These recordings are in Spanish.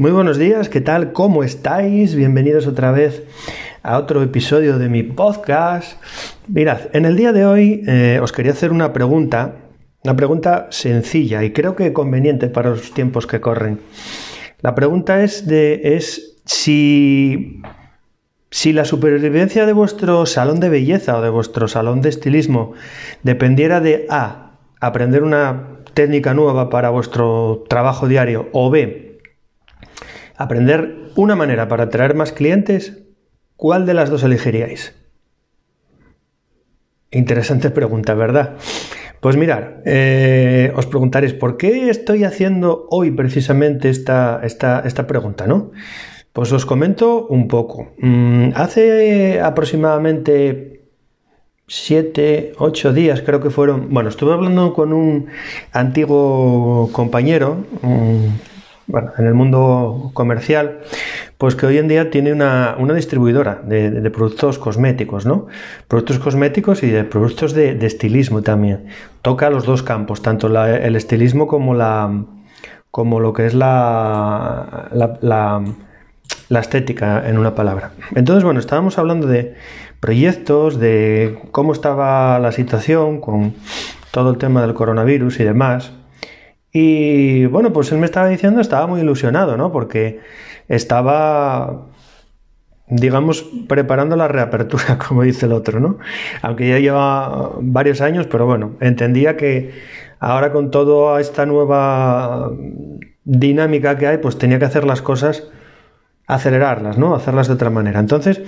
Muy buenos días, ¿qué tal? ¿Cómo estáis? Bienvenidos otra vez a otro episodio de mi podcast. Mirad, en el día de hoy eh, os quería hacer una pregunta, una pregunta sencilla y creo que conveniente para los tiempos que corren. La pregunta es de es si si la supervivencia de vuestro salón de belleza o de vuestro salón de estilismo dependiera de A, aprender una técnica nueva para vuestro trabajo diario o B, aprender una manera para atraer más clientes, ¿cuál de las dos elegiríais? Interesante pregunta, ¿verdad? Pues mirar, eh, os preguntaréis, ¿por qué estoy haciendo hoy precisamente esta, esta, esta pregunta, no? Pues os comento un poco. Mm, hace aproximadamente siete, ocho días, creo que fueron. Bueno, estuve hablando con un antiguo compañero, bueno, en el mundo comercial, pues que hoy en día tiene una, distribuidora de, productos cosméticos, ¿no? Productos cosméticos y de productos de, estilismo también. Toca los dos campos, tanto el estilismo como la como lo que es la, la, la estética en una palabra. Entonces, bueno, estábamos hablando de proyectos, de cómo estaba la situación con todo el tema del coronavirus y demás. Y bueno, pues él me estaba diciendo, estaba muy ilusionado, ¿no? Porque estaba, digamos, preparando la reapertura, como dice el otro, ¿no? Aunque ya lleva varios años, pero bueno, entendía que ahora con toda esta nueva dinámica que hay, pues tenía que hacer las cosas, acelerarlas, ¿no? Hacerlas de otra manera. Entonces,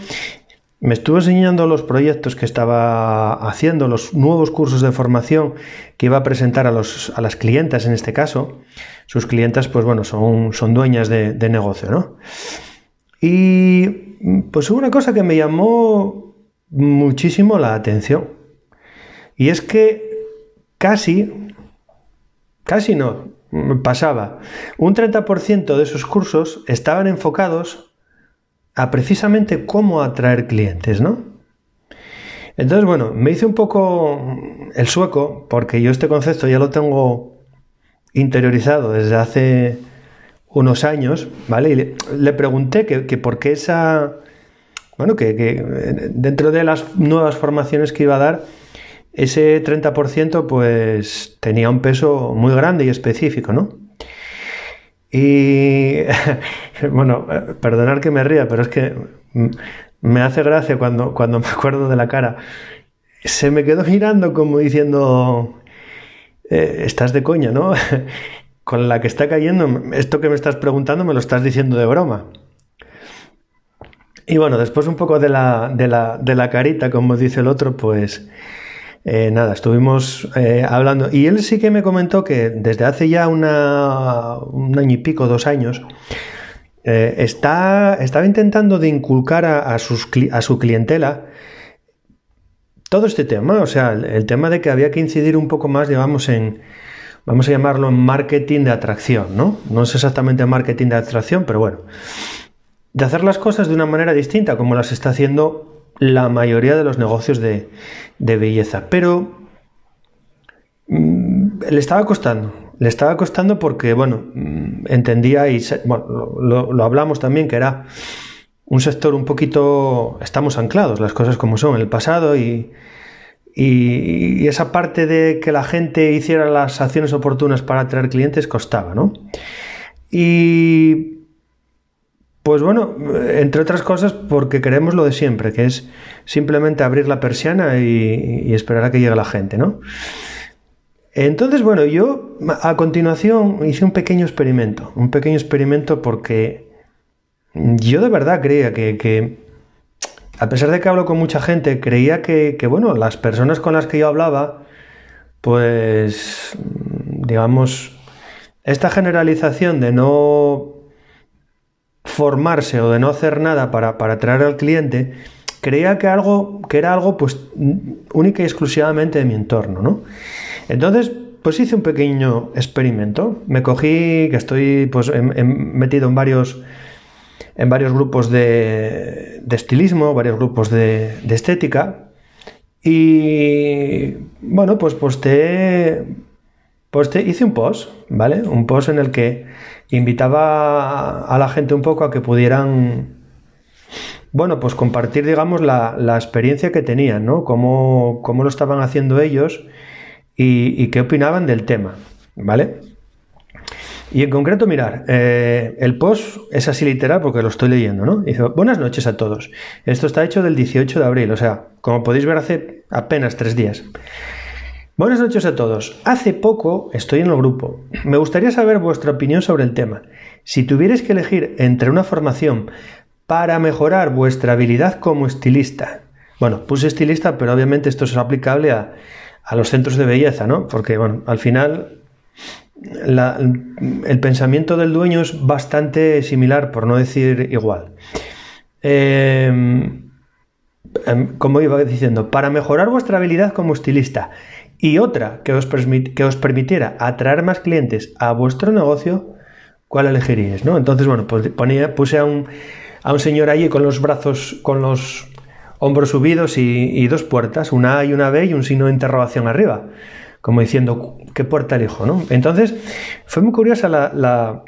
me estuvo enseñando los proyectos que estaba haciendo, los nuevos cursos de formación que iba a presentar a, los, a las clientas en este caso. Sus clientas, pues bueno, son, son dueñas de, negocio, ¿no? Y pues hubo una cosa que me llamó muchísimo la atención. Y es que casi, casi no, pasaba, un 30% de esos cursos estaban enfocados a precisamente cómo atraer clientes, ¿no? Entonces, bueno, me hice un poco el sueco, porque yo este concepto ya lo tengo interiorizado desde hace unos años, ¿vale? Y le, pregunté que, por qué esa... Bueno, que, que, dentro de las nuevas formaciones que iba a dar, ese 30% pues tenía un peso muy grande y específico, ¿no? Y bueno, perdonar que me ría, pero es que me hace gracia cuando, cuando me acuerdo de la cara. Se me quedó girando como diciendo, eh, estás de coña, ¿no? Con la que está cayendo, esto que me estás preguntando me lo estás diciendo de broma. Y bueno, después un poco de la, de la, de la carita, como dice el otro, pues eh, nada, estuvimos eh, hablando y él sí que me comentó que desde hace ya una, un año y pico, dos años, eh, está, estaba intentando de inculcar a, su clientela todo este tema, o sea, el, tema de que había que incidir un poco más, digamos, en, vamos a llamarlo en marketing de atracción, ¿no? No es exactamente marketing de atracción, pero bueno, de hacer las cosas de una manera distinta, como las está haciendo la mayoría de los negocios de, belleza. Pero mm, le estaba costando. Le estaba costando porque, bueno, mm, entendía y lo, hablamos también que era un sector un poquito. Estamos anclados, las cosas como son, en el pasado y, y, esa parte de que la gente hiciera las acciones oportunas para atraer clientes costaba, ¿no? Y pues bueno, entre otras cosas porque queremos lo de siempre, que es simplemente abrir la persiana y, esperar a que llegue la gente, ¿no? Entonces, bueno, yo a continuación hice un pequeño experimento, un pequeño experimento porque yo de verdad creía que, a pesar de que hablo con mucha gente, creía que, que, bueno, las personas con las que yo hablaba, pues, digamos, esta generalización de no formarse o de no hacer nada para, para atraer al cliente, creía que, algo, que era algo pues única y exclusivamente de mi entorno, ¿no? Entonces, pues hice un pequeño experimento. Me cogí, que estoy pues metido en varios en varios grupos de, de estilismo, varios grupos de, de, estética. Y bueno, pues posté Pues te hice un post, ¿vale? Un post en el que invitaba a la gente un poco a que pudieran, bueno, pues compartir, digamos, la, experiencia que tenían, ¿no? Cómo, cómo lo estaban haciendo ellos y, qué opinaban del tema, ¿vale? Y en concreto, mirar, eh, el post es así literal porque lo estoy leyendo, ¿no? Dice, buenas noches a todos. Esto está hecho del 18 de abril, o sea, como podéis ver hace apenas tres días. Buenas noches a todos. Hace poco estoy en el grupo. Me gustaría saber vuestra opinión sobre el tema. Si tuvierais que elegir entre una formación para mejorar vuestra habilidad como estilista, bueno, puse estilista, pero obviamente esto es aplicable a, a los centros de belleza, ¿no? Porque, bueno, al final el pensamiento del dueño es bastante similar, por no decir igual. Em, em, como iba diciendo, para mejorar vuestra habilidad como estilista y otra que os, que os permitiera atraer más clientes a vuestro negocio, ¿cuál elegiríais? ¿no? Entonces, bueno, pues ponía, puse a un, a un señor allí con los brazos, con los hombros subidos y, dos puertas, una A y una B y un signo de interrogación arriba, como diciendo, ¿qué puerta elijo? ¿no? Entonces, fue muy curiosa la, la,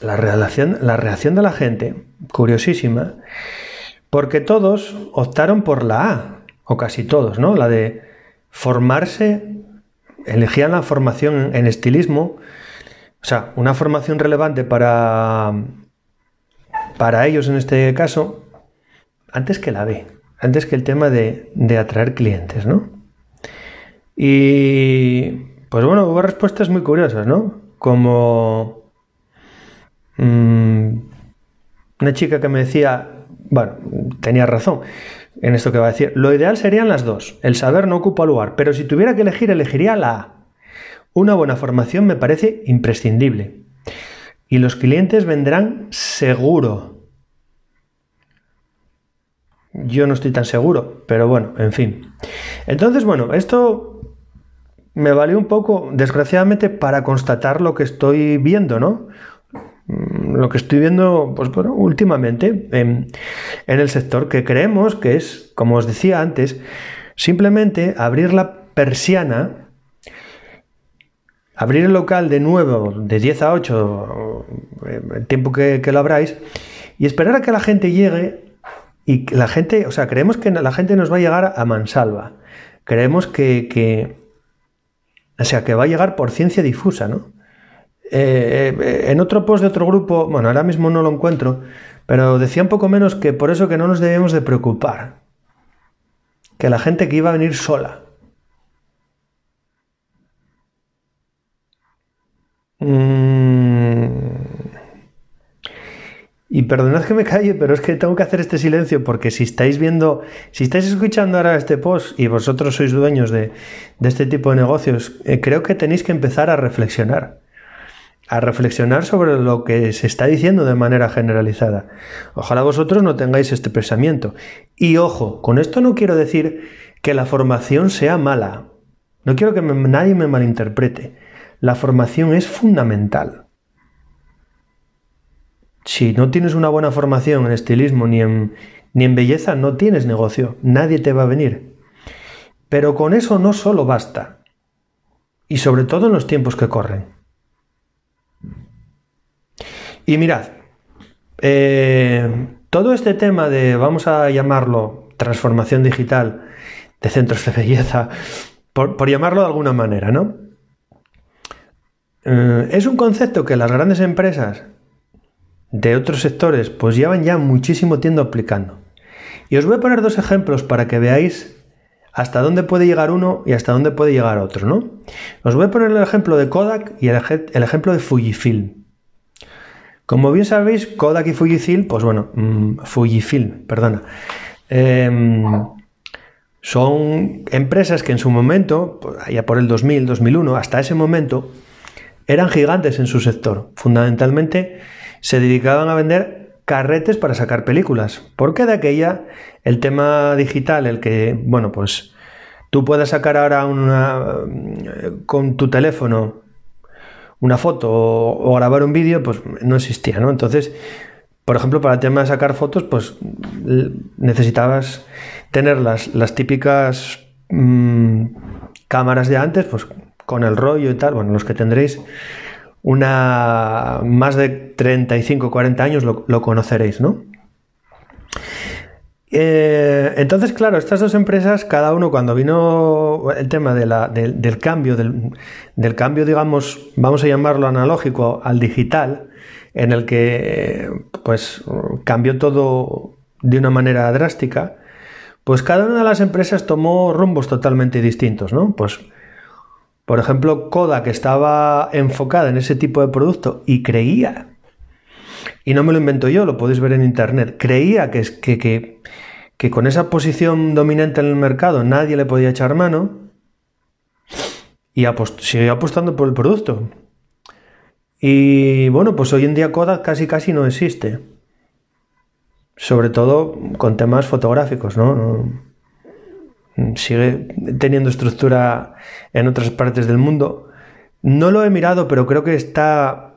la, la reacción de la gente, curiosísima, porque todos optaron por la A, o casi todos, ¿no? La de formarse, elegían la formación en estilismo, o sea, una formación relevante para, para ellos en este caso, antes que la B, antes que el tema de, atraer clientes, ¿no? Y pues bueno, hubo respuestas muy curiosas, ¿no? Como mm, una chica que me decía, bueno, tenía razón en esto que va a decir, lo ideal serían las dos, el saber no ocupa lugar, pero si tuviera que elegir, elegiría la A. Una buena formación me parece imprescindible. Y los clientes vendrán seguro. Yo no estoy tan seguro, pero bueno, en fin. Entonces, bueno, esto me valió un poco, desgraciadamente, para constatar lo que estoy viendo, ¿no? Mm, lo que estoy viendo pues, bueno, últimamente en, en, el sector, que creemos que es, como os decía antes, simplemente abrir la persiana, abrir el local de nuevo, de 10 a 8, el tiempo que, que lo abráis, y esperar a que la gente llegue y la gente, o sea, creemos que la gente nos va a llegar a mansalva. Creemos que, o sea, que va a llegar por ciencia difusa, ¿no? Eh, eh, en otro post de otro grupo, bueno, ahora mismo no lo encuentro, pero decía un poco menos que por eso que no nos debemos de preocupar. Que la gente que iba a venir sola. Mm. Y perdonad que me calle, pero es que tengo que hacer este silencio porque si estáis viendo, si estáis escuchando ahora este post y vosotros sois dueños de, este tipo de negocios, eh, creo que tenéis que empezar a reflexionar. A reflexionar sobre lo que se está diciendo de manera generalizada. Ojalá vosotros no tengáis este pensamiento. Y ojo, con esto no quiero decir que la formación sea mala. No quiero que nadie me malinterprete. La formación es fundamental. Si no tienes una buena formación en estilismo ni en, ni en belleza, no tienes negocio, nadie te va a venir. Pero con eso no solo basta, y sobre todo en los tiempos que corren. Y mirad, eh, todo este tema de, vamos a llamarlo, transformación digital de centros de belleza, por, llamarlo de alguna manera, ¿no? Eh, es un concepto que las grandes empresas de otros sectores, pues llevan ya muchísimo tiempo aplicando. Y os voy a poner dos ejemplos para que veáis hasta dónde puede llegar uno y hasta dónde puede llegar otro, ¿no? Os voy a poner el ejemplo de Kodak y el, ejemplo de Fujifilm. Como bien sabéis, Kodak y Fujifilm, pues bueno, mm, Fujifilm, perdona, em, son empresas que en su momento, pues allá por el 2000, 2001, hasta ese momento, eran gigantes en su sector. Fundamentalmente, se dedicaban a vender carretes para sacar películas. Porque de aquella el tema digital, el que, bueno, pues tú puedes sacar ahora una con tu teléfono una foto o, grabar un vídeo, pues no existía, ¿no? Entonces, por ejemplo, para el tema de sacar fotos, pues necesitabas tener las, las típicas mm, cámaras de antes, pues con el rollo y tal, bueno, los que tendréis una más de 35, 40 años lo, conoceréis, ¿no? Eh, entonces, claro, estas dos empresas, cada uno cuando vino el tema del cambio, del, cambio, digamos, vamos a llamarlo analógico al digital, en el que pues cambió todo de una manera drástica, pues cada una de las empresas tomó rumbos totalmente distintos, ¿no? Pues, por ejemplo, Kodak estaba enfocada en ese tipo de producto y creía, y no me lo invento yo, lo podéis ver en internet, creía que, que, que con esa posición dominante en el mercado nadie le podía echar mano y siguió apostando por el producto. Y bueno, pues hoy en día Kodak casi casi no existe sobre todo con temas fotográficos, ¿no? Sigue teniendo estructura en otras partes del mundo. No lo he mirado, pero creo que está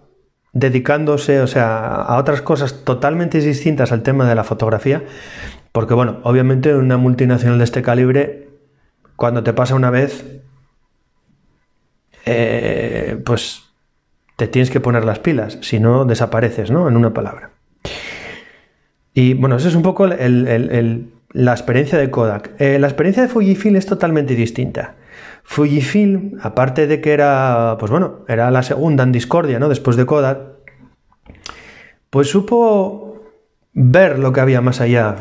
dedicándose, o sea, a otras cosas totalmente distintas al tema de la fotografía, porque bueno, obviamente una multinacional de este calibre, cuando te pasa una vez, eh, pues te tienes que poner las pilas, si no desapareces, ¿no? En una palabra. Y bueno, eso es un poco la experiencia de Kodak. Eh, la experiencia de Fujifilm es totalmente distinta. Fujifilm, aparte de que era, pues bueno, era la segunda en discordia, ¿no? Después de Kodak, pues supo ver lo que había más allá.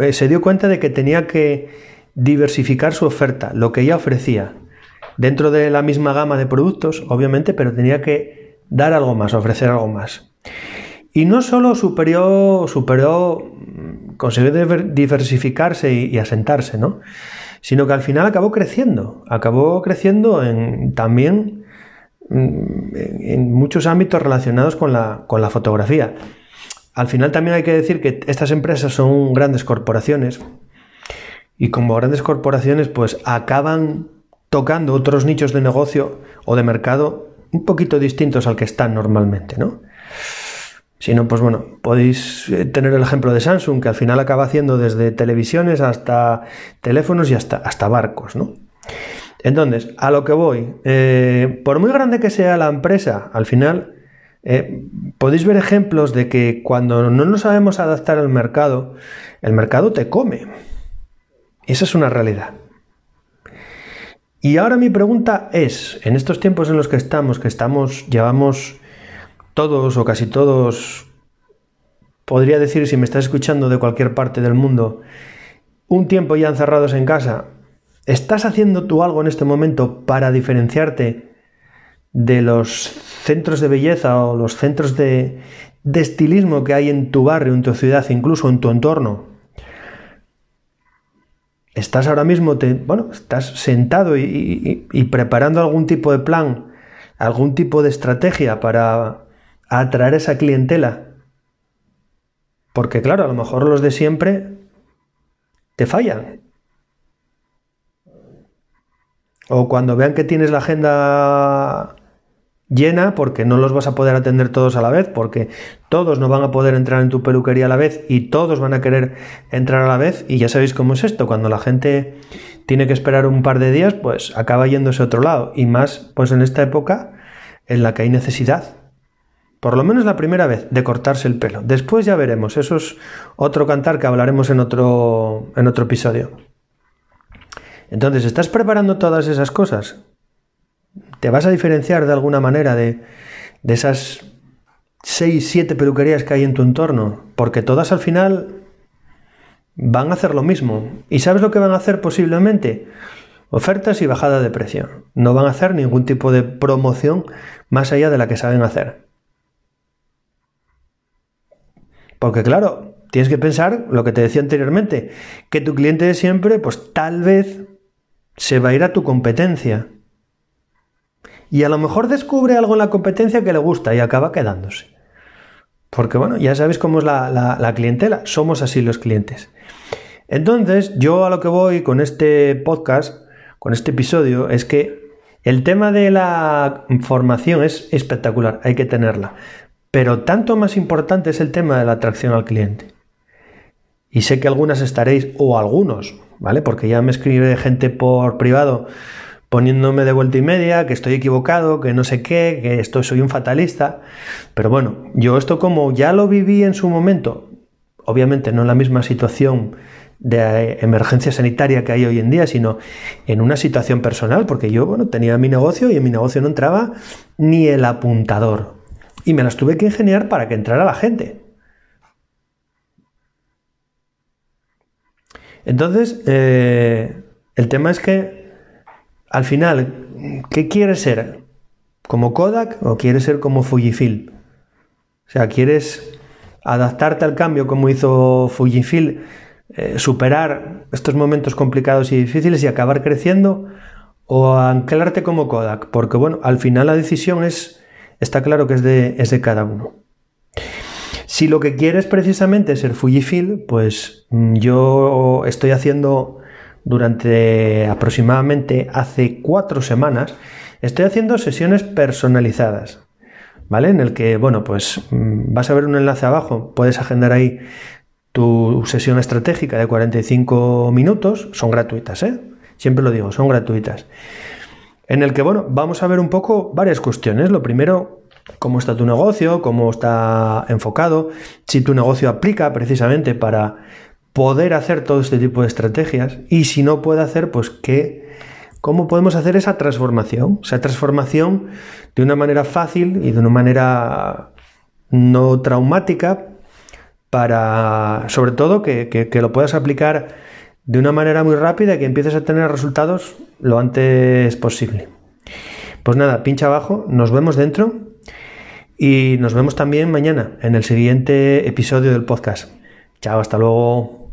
Eh, se dio cuenta de que tenía que diversificar su oferta, lo que ella ofrecía, dentro de la misma gama de productos, obviamente, pero tenía que dar algo más, ofrecer algo más. Y no solo superó, superó consiguió diversificarse y, asentarse, ¿no? Sino que al final acabó creciendo, acabó creciendo en, también mm, en, muchos ámbitos relacionados con la, con la fotografía. Al final también hay que decir que estas empresas son grandes corporaciones y como grandes corporaciones pues acaban tocando otros nichos de negocio o de mercado un poquito distintos al que están normalmente, ¿no? Si no, pues bueno, podéis eh, tener el ejemplo de Samsung, que al final acaba haciendo desde televisiones hasta teléfonos y hasta, hasta barcos, ¿no? Entonces, a lo que voy, eh, por muy grande que sea la empresa, al final eh, podéis ver ejemplos de que cuando no nos sabemos adaptar al mercado, el mercado te come. Esa es una realidad. Y ahora mi pregunta es, en estos tiempos en los que estamos, que estamos, llevamos todos o casi todos, podría decir si me estás escuchando de cualquier parte del mundo, un tiempo ya encerrados en casa, ¿estás haciendo tú algo en este momento para diferenciarte de los centros de belleza o los centros de, estilismo que hay en tu barrio, en tu ciudad, incluso en tu entorno? Estás ahora mismo, bueno, estás sentado y preparando algún tipo de plan, algún tipo de estrategia para atraer esa clientela. Porque claro, a lo mejor los de siempre te fallan. O cuando vean que tienes la agenda llena, porque no los vas a poder atender todos a la vez, porque todos no van a poder entrar en tu peluquería a la vez y todos van a querer entrar a la vez. Y ya sabéis cómo es esto, cuando la gente tiene que esperar un par de días, pues acaba yéndose a otro lado. Y más, pues en esta época en la que hay necesidad por lo menos la primera vez, de cortarse el pelo. Después ya veremos, eso es otro cantar que hablaremos en otro, en otro episodio. Entonces, ¿estás preparando todas esas cosas? ¿Te vas a diferenciar de alguna manera de, de esas 6, 7 peluquerías que hay en tu entorno? Porque todas al final van a hacer lo mismo. ¿Y sabes lo que van a hacer posiblemente? Ofertas y bajada de precio. No van a hacer ningún tipo de promoción más allá de la que saben hacer. Porque claro, tienes que pensar lo que te decía anteriormente, que tu cliente de siempre, pues tal vez se va a ir a tu competencia. Y a lo mejor descubre algo en la competencia que le gusta y acaba quedándose. Porque bueno, ya sabes cómo es la, la clientela, somos así los clientes. Entonces, yo a lo que voy con este podcast, con este episodio, es que el tema de la formación es espectacular, hay que tenerla. Pero tanto más importante es el tema de la atracción al cliente. Y sé que algunas estaréis, o algunos, ¿vale? Porque ya me escribe gente por privado, poniéndome de vuelta y media, que estoy equivocado, que no sé qué, que esto soy un fatalista. Pero bueno, yo esto como ya lo viví en su momento, obviamente no en la misma situación de emergencia sanitaria que hay hoy en día, sino en una situación personal, porque yo bueno, tenía mi negocio y en mi negocio no entraba ni el apuntador. Y me las tuve que ingeniar para que entrara la gente. Entonces, eh, el tema es que al final, ¿qué quieres ser? ¿Como Kodak o quieres ser como Fujifilm? O sea, ¿quieres adaptarte al cambio como hizo Fujifilm, eh, superar estos momentos complicados y difíciles y acabar creciendo? ¿O anclarte como Kodak? Porque bueno, al final la decisión es, está claro que es de, es de cada uno. Si lo que quieres precisamente es ser Fujifilm, pues mm, yo estoy haciendo durante aproximadamente hace cuatro semanas, estoy haciendo sesiones personalizadas, ¿vale? En el que, bueno, pues mm, vas a ver un enlace abajo, puedes agendar ahí tu sesión estratégica de 45 minutos, son gratuitas, ¿eh? Siempre lo digo, son gratuitas. En el que, bueno, vamos a ver un poco varias cuestiones. Lo primero, cómo está tu negocio, cómo está enfocado, si tu negocio aplica precisamente para poder hacer todo este tipo de estrategias y si no puede hacer, pues qué, cómo podemos hacer esa transformación, esa transformación de una manera fácil y de una manera no traumática para, sobre todo, que, que lo puedas aplicar de una manera muy rápida que empieces a tener resultados lo antes posible. Pues nada, pincha abajo, nos vemos dentro y nos vemos también mañana en el siguiente episodio del podcast. Chao, hasta luego.